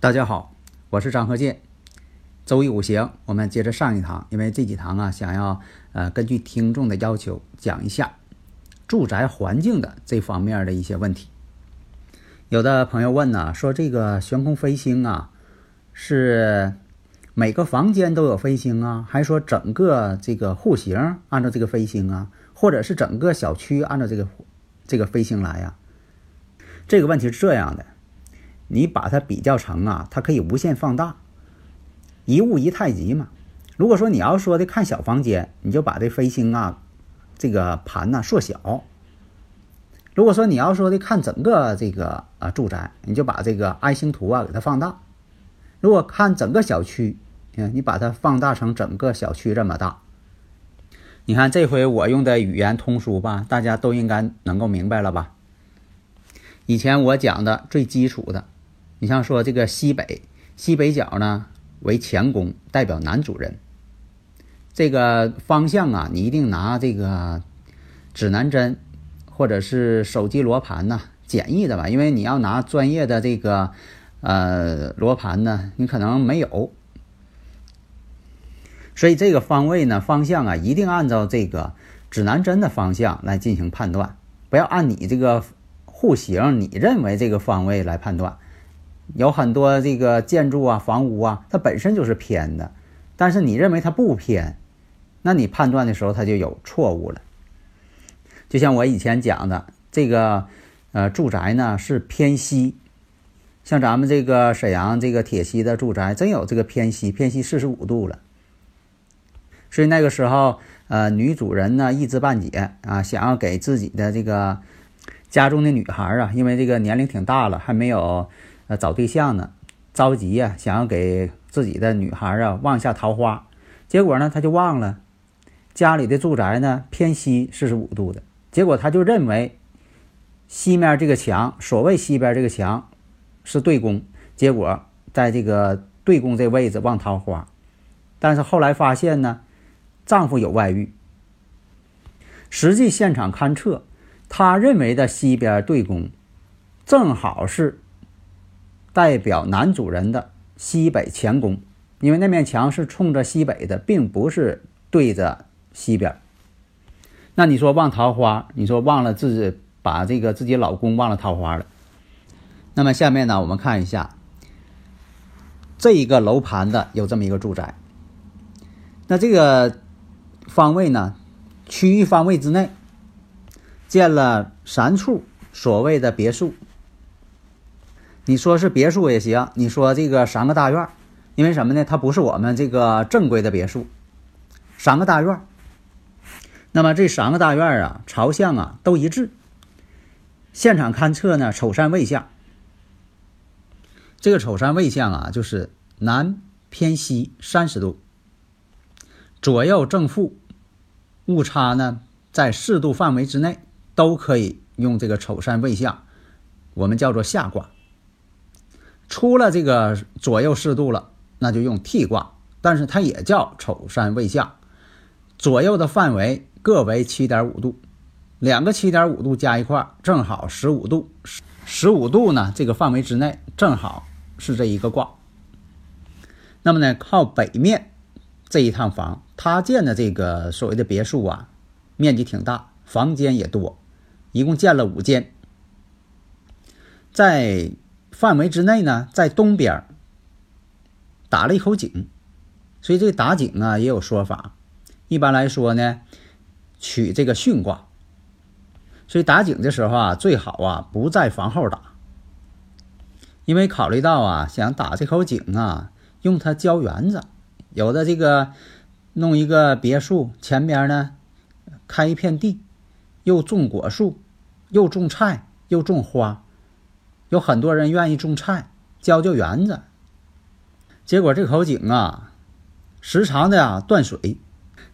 大家好，我是张鹤剑。周易五行，我们接着上一堂，因为这几堂啊，想要呃根据听众的要求讲一下住宅环境的这方面的一些问题。有的朋友问呢，说这个悬空飞星啊，是每个房间都有飞星啊，还是说整个这个户型按照这个飞星啊，或者是整个小区按照这个这个飞星来呀？这个问题是这样的。你把它比较成啊，它可以无限放大，一物一太极嘛。如果说你要说的看小房间，你就把这飞星啊，这个盘呢缩小；如果说你要说的看整个这个啊住宅，你就把这个爱星图啊给它放大；如果看整个小区，嗯，你把它放大成整个小区这么大。你看这回我用的语言通俗吧，大家都应该能够明白了吧？以前我讲的最基础的。你像说这个西北西北角呢为乾宫，代表男主人。这个方向啊，你一定拿这个指南针或者是手机罗盘呐，简易的吧，因为你要拿专业的这个呃罗盘呢，你可能没有。所以这个方位呢方向啊，一定按照这个指南针的方向来进行判断，不要按你这个户型你认为这个方位来判断。有很多这个建筑啊、房屋啊，它本身就是偏的，但是你认为它不偏，那你判断的时候它就有错误了。就像我以前讲的，这个呃住宅呢是偏西，像咱们这个沈阳这个铁西的住宅，真有这个偏西，偏西四十五度了。所以那个时候，呃，女主人呢一知半解啊，想要给自己的这个家中的女孩啊，因为这个年龄挺大了，还没有。呃，找对象呢，着急呀，想要给自己的女孩啊望下桃花，结果呢，他就忘了家里的住宅呢偏西四十五度的，结果他就认为西面这个墙，所谓西边这个墙是对宫，结果在这个对宫这位置望桃花，但是后来发现呢，丈夫有外遇，实际现场勘测，他认为的西边对宫正好是。代表男主人的西北乾宫，因为那面墙是冲着西北的，并不是对着西边。那你说望桃花，你说忘了自己把这个自己老公忘了桃花了。那么下面呢，我们看一下这一个楼盘的有这么一个住宅。那这个方位呢，区域方位之内建了三处所谓的别墅。你说是别墅也行，你说这个三个大院因为什么呢？它不是我们这个正规的别墅，三个大院那么这三个大院啊，朝向啊都一致。现场勘测呢，丑山未向。这个丑山未向啊，就是南偏西三十度，左右正负误差呢在四度范围之内，都可以用这个丑山未向，我们叫做下卦。出了这个左右适度了，那就用替卦，但是它也叫丑山未向，左右的范围各为七点五度，两个七点五度加一块正好十五度，十五度呢这个范围之内正好是这一个卦。那么呢，靠北面这一趟房，他建的这个所谓的别墅啊，面积挺大，房间也多，一共建了五间，在。范围之内呢，在东边打了一口井，所以这打井啊也有说法。一般来说呢，取这个巽卦，所以打井的时候啊，最好啊不在房后打，因为考虑到啊想打这口井啊，用它浇园子，有的这个弄一个别墅，前边呢开一片地，又种果树，又种菜，又种花，有很多人愿意种菜，浇浇园子。结果这口井啊，时常的啊断水。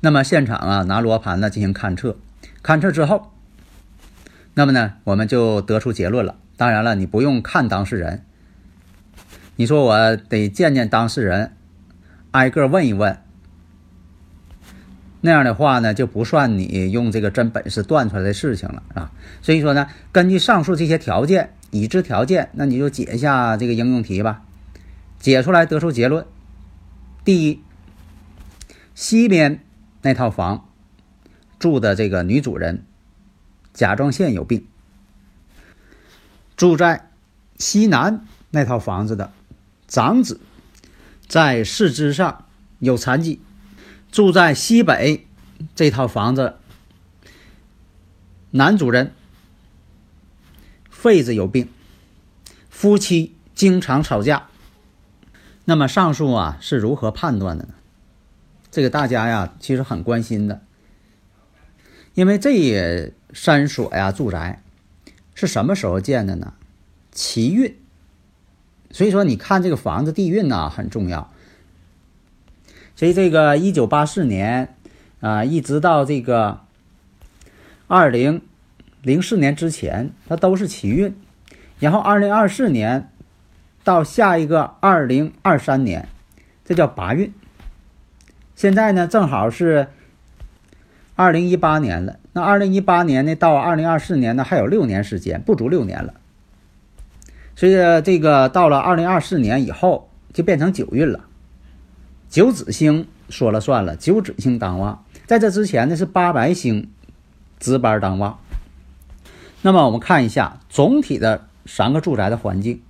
那么现场啊拿罗盘呢进行勘测，勘测之后，那么呢我们就得出结论了。当然了，你不用看当事人。你说我得见见当事人，挨个问一问。那样的话呢，就不算你用这个真本事断出来的事情了啊。所以说呢，根据上述这些条件，已知条件，那你就解一下这个应用题吧。解出来得出结论：第一，西边那套房住的这个女主人甲状腺有病。住在西南那套房子的长子，在四肢上有残疾；住在西北这套房子男主人肺子有病，夫妻经常吵架。那么上述啊是如何判断的呢？这个大家呀其实很关心的，因为这三所呀住宅。是什么时候建的呢？奇运，所以说你看这个房子地运呢很重要。所以这个一九八四年啊，一直到这个二零零四年之前，它都是奇运。然后二零二四年到下一个二零二三年，这叫八运。现在呢，正好是二零一八年了。那二零一八年呢，到二零二四年呢，还有六年时间，不足六年了。所以这个到了二零二四年以后，就变成九运了。九紫星说了算了，九紫星当旺。在这之前呢，是八白星值班当旺。那么我们看一下总体的三个住宅的环境。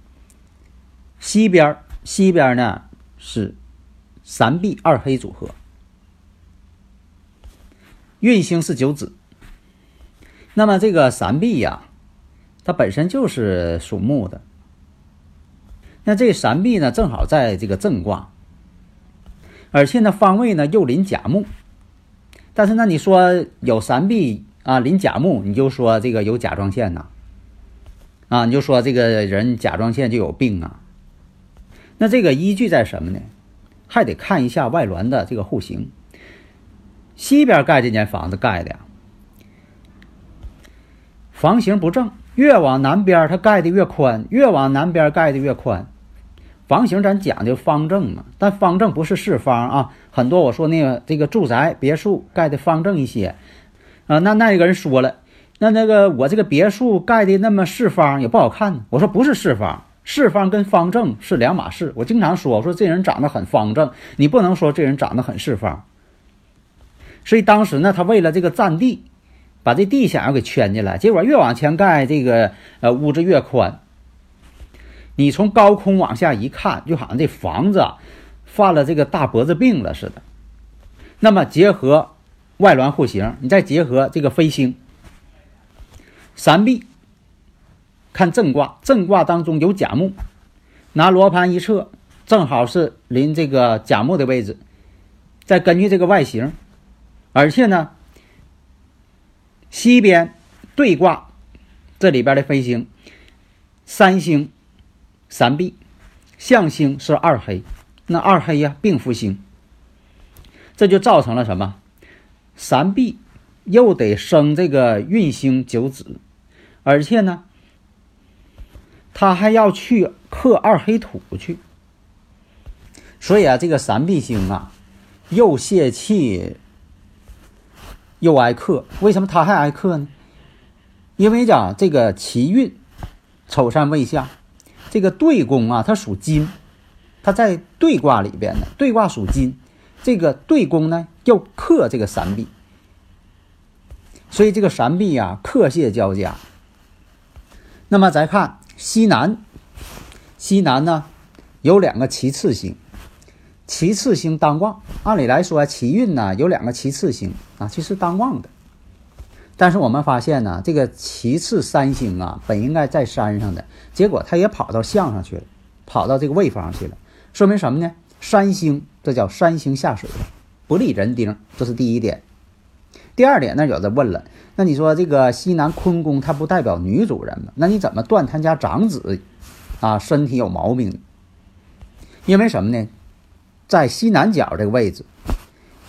西边西边呢是三碧二黑组合，运星是九子。那么这个三碧呀，它本身就是属木的。那这三碧呢，正好在这个正卦，而且呢方位呢又临甲木。但是那你说有三碧啊临甲木，你就说这个有甲状腺呐，啊你就说这个人甲状腺就有病啊。那这个依据在什么呢？还得看一下外峦的这个户型。西边盖这间房子盖的呀。房型不正，越往南边它盖的越宽，越往南边盖的越宽。房型咱讲究方正嘛，但方正不是四方啊。很多我说那个这个住宅别墅盖的方正一些，啊，那那个人说了，那那个我这个别墅盖的那么四方也不好看。我说不是四方，四方跟方正是两码事。我经常说，我说这人长得很方正，你不能说这人长得很四方。所以当时呢，他为了这个占地。把这地想要给圈进来，结果越往前盖，这个呃屋子越宽。你从高空往下一看，就好像这房子犯了这个大脖子病了似的。那么结合外峦户型，你再结合这个飞星三碧，看正卦，正卦当中有甲木，拿罗盘一测，正好是临这个甲木的位置。再根据这个外形，而且呢。西边对卦，这里边的飞星三星三碧，相星是二黑，那二黑呀并福星，这就造成了什么？三碧又得生这个运星九子，而且呢，他还要去克二黑土去，所以啊，这个三碧星啊，又泄气。又挨克，为什么他还挨克呢？因为讲这个奇运丑山未下，这个对宫啊，它属金，它在对卦里边呢，对卦属金，这个对宫呢要克这个三碧，所以这个三碧啊克泄交加。那么再看西南，西南呢有两个其次星。其次星当旺，按理来说，奇运呢有两个其次星啊，其实当旺的。但是我们发现呢，这个其次三星啊，本应该在山上的，结果它也跑到象上去了，跑到这个位方去了，说明什么呢？三星这叫山星下水，不利人丁，这是第一点。第二点，那有的问了，那你说这个西南坤宫它不代表女主人吗？那你怎么断他家长子啊身体有毛病？因为什么呢？在西南角这个位置，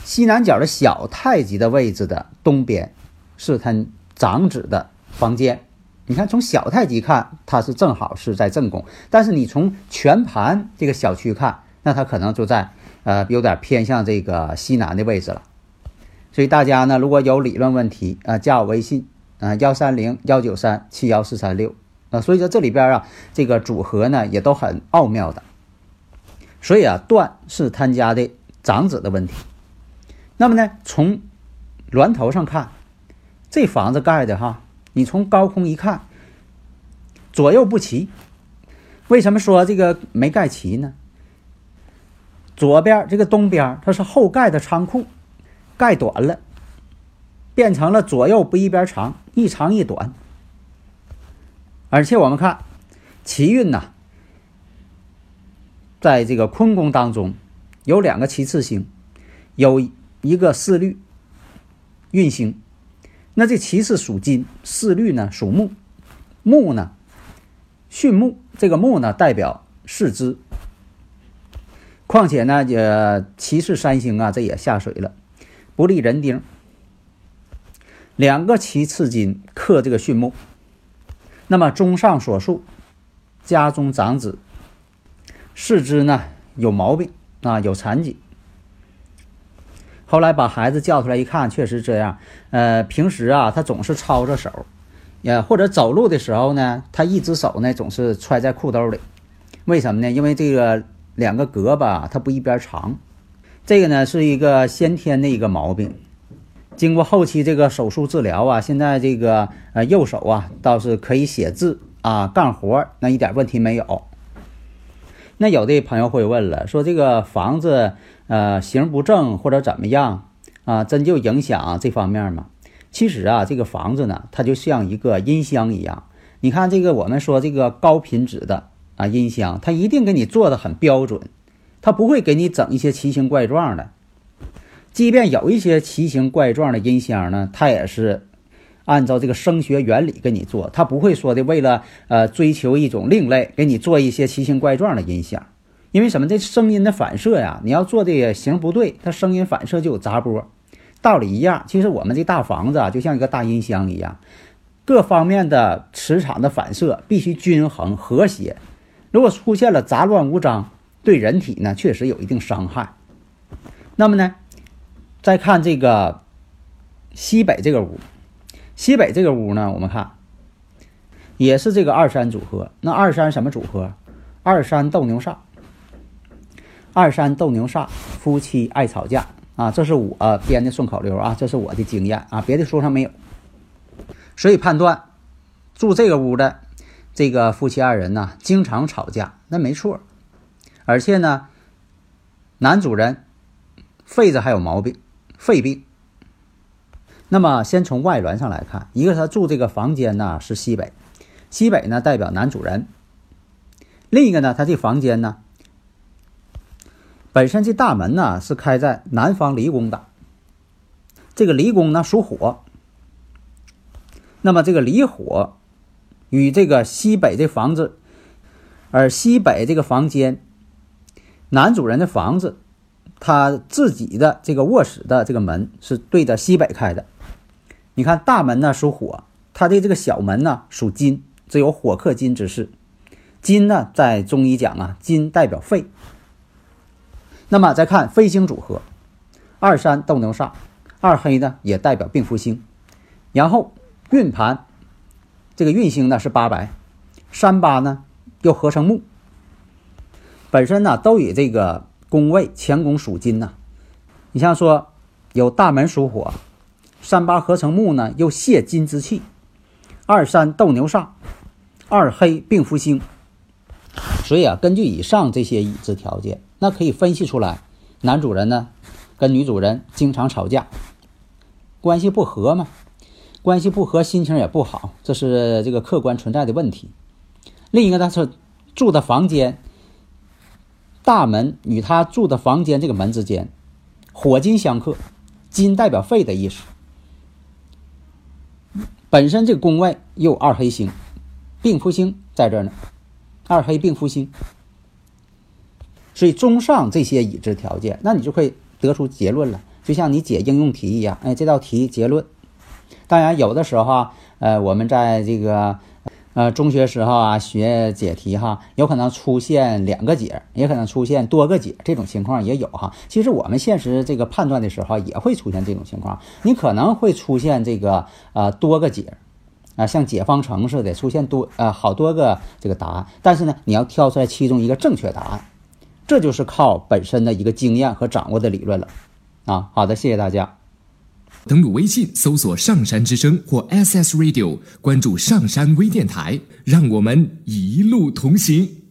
西南角的小太极的位置的东边，是他长子的房间。你看，从小太极看，它是正好是在正宫，但是你从全盘这个小区看，那它可能就在呃有点偏向这个西南的位置了。所以大家呢，如果有理论问题啊，加我微信啊，幺三零幺九三七幺四三六啊。所以说这里边啊，这个组合呢也都很奥妙的。所以啊，断是他家的长子的问题。那么呢，从峦头上看，这房子盖的哈。你从高空一看，左右不齐。为什么说这个没盖齐呢？左边这个东边它是后盖的仓库，盖短了，变成了左右不一边长，一长一短。而且我们看奇运呐，在这个坤宫当中有两个七次星，有一个四律运星。那这其次属金，四律呢属木，木呢巽木，这个木呢代表四肢。况且呢，呃，其次三星啊，这也下水了，不利人丁。两个其次金克这个巽木，那么综上所述，家中长子四肢呢有毛病啊，有残疾。后来把孩子叫出来一看，确实这样。呃，平时啊，他总是抄着手，也或者走路的时候呢，他一只手呢总是揣在裤兜里。为什么呢？因为这个两个胳膊它不一边长。这个呢是一个先天的一个毛病。经过后期这个手术治疗啊，现在这个呃右手啊倒是可以写字啊干活，那一点问题没有。那有的朋友会问了，说这个房子。呃，形不正或者怎么样啊？真就影响这方面吗？其实啊，这个房子呢，它就像一个音箱一样。你看这个，我们说这个高品质的啊音箱，它一定给你做的很标准，它不会给你整一些奇形怪状的。即便有一些奇形怪状的音箱呢，它也是按照这个声学原理给你做，它不会说的为了呃追求一种另类，给你做一些奇形怪状的音响。因为什么？这声音的反射呀，你要做的形不对，它声音反射就有杂波。道理一样，其实我们这大房子啊，就像一个大音箱一样，各方面的磁场的反射必须均衡和谐。如果出现了杂乱无章，对人体呢确实有一定伤害。那么呢，再看这个西北这个屋，西北这个屋呢，我们看也是这个二三组合。那二三什么组合？二三斗牛煞。二三斗牛煞，夫妻爱吵架啊！这是我编的顺口溜啊，这是我的经验啊，别的书上没有。所以判断住这个屋的这个夫妻二人呢，经常吵架，那没错。而且呢，男主人肺子还有毛病，肺病。那么先从外缘上来看，一个他住这个房间呢是西北，西北呢代表男主人；另一个呢，他这房间呢。本身这大门呢是开在南方离宫的，这个离宫呢属火，那么这个离火与这个西北这房子，而西北这个房间，男主人的房子，他自己的这个卧室的这个门是对着西北开的。你看大门呢属火，他的这个小门呢属金，这有火克金之势。金呢在中医讲啊，金代表肺。那么再看飞星组合，二三斗牛煞，二黑呢也代表病符星，然后运盘这个运星呢是八白，三八呢又合成木，本身呢都以这个宫位乾宫属金呐，你像说有大门属火，三八合成木呢又泄金之气，二三斗牛煞，二黑病符星，所以啊根据以上这些已知条件。那可以分析出来，男主人呢跟女主人经常吵架，关系不和嘛，关系不和，心情也不好，这是这个客观存在的问题。另一个呢是住的房间大门与他住的房间这个门之间，火金相克，金代表肺的意思。本身这个宫位又二黑星，病符星在这儿呢，二黑病符星。所以综上这些已知条件，那你就可以得出结论了，就像你解应用题一样。哎，这道题结论。当然，有的时候啊，呃，我们在这个。呃，中学时候啊，学解题哈，有可能出现两个解，也可能出现多个解，这种情况也有哈。其实我们现实这个判断的时候，也会出现这种情况。你可能会出现这个呃多个解，啊，像解方程似的，出现多呃好多个这个答案。但是呢，你要挑出来其中一个正确答案，这就是靠本身的一个经验和掌握的理论了。啊，好的，谢谢大家。登录微信，搜索“上山之声”或 SS Radio，关注上山微电台，让我们一路同行。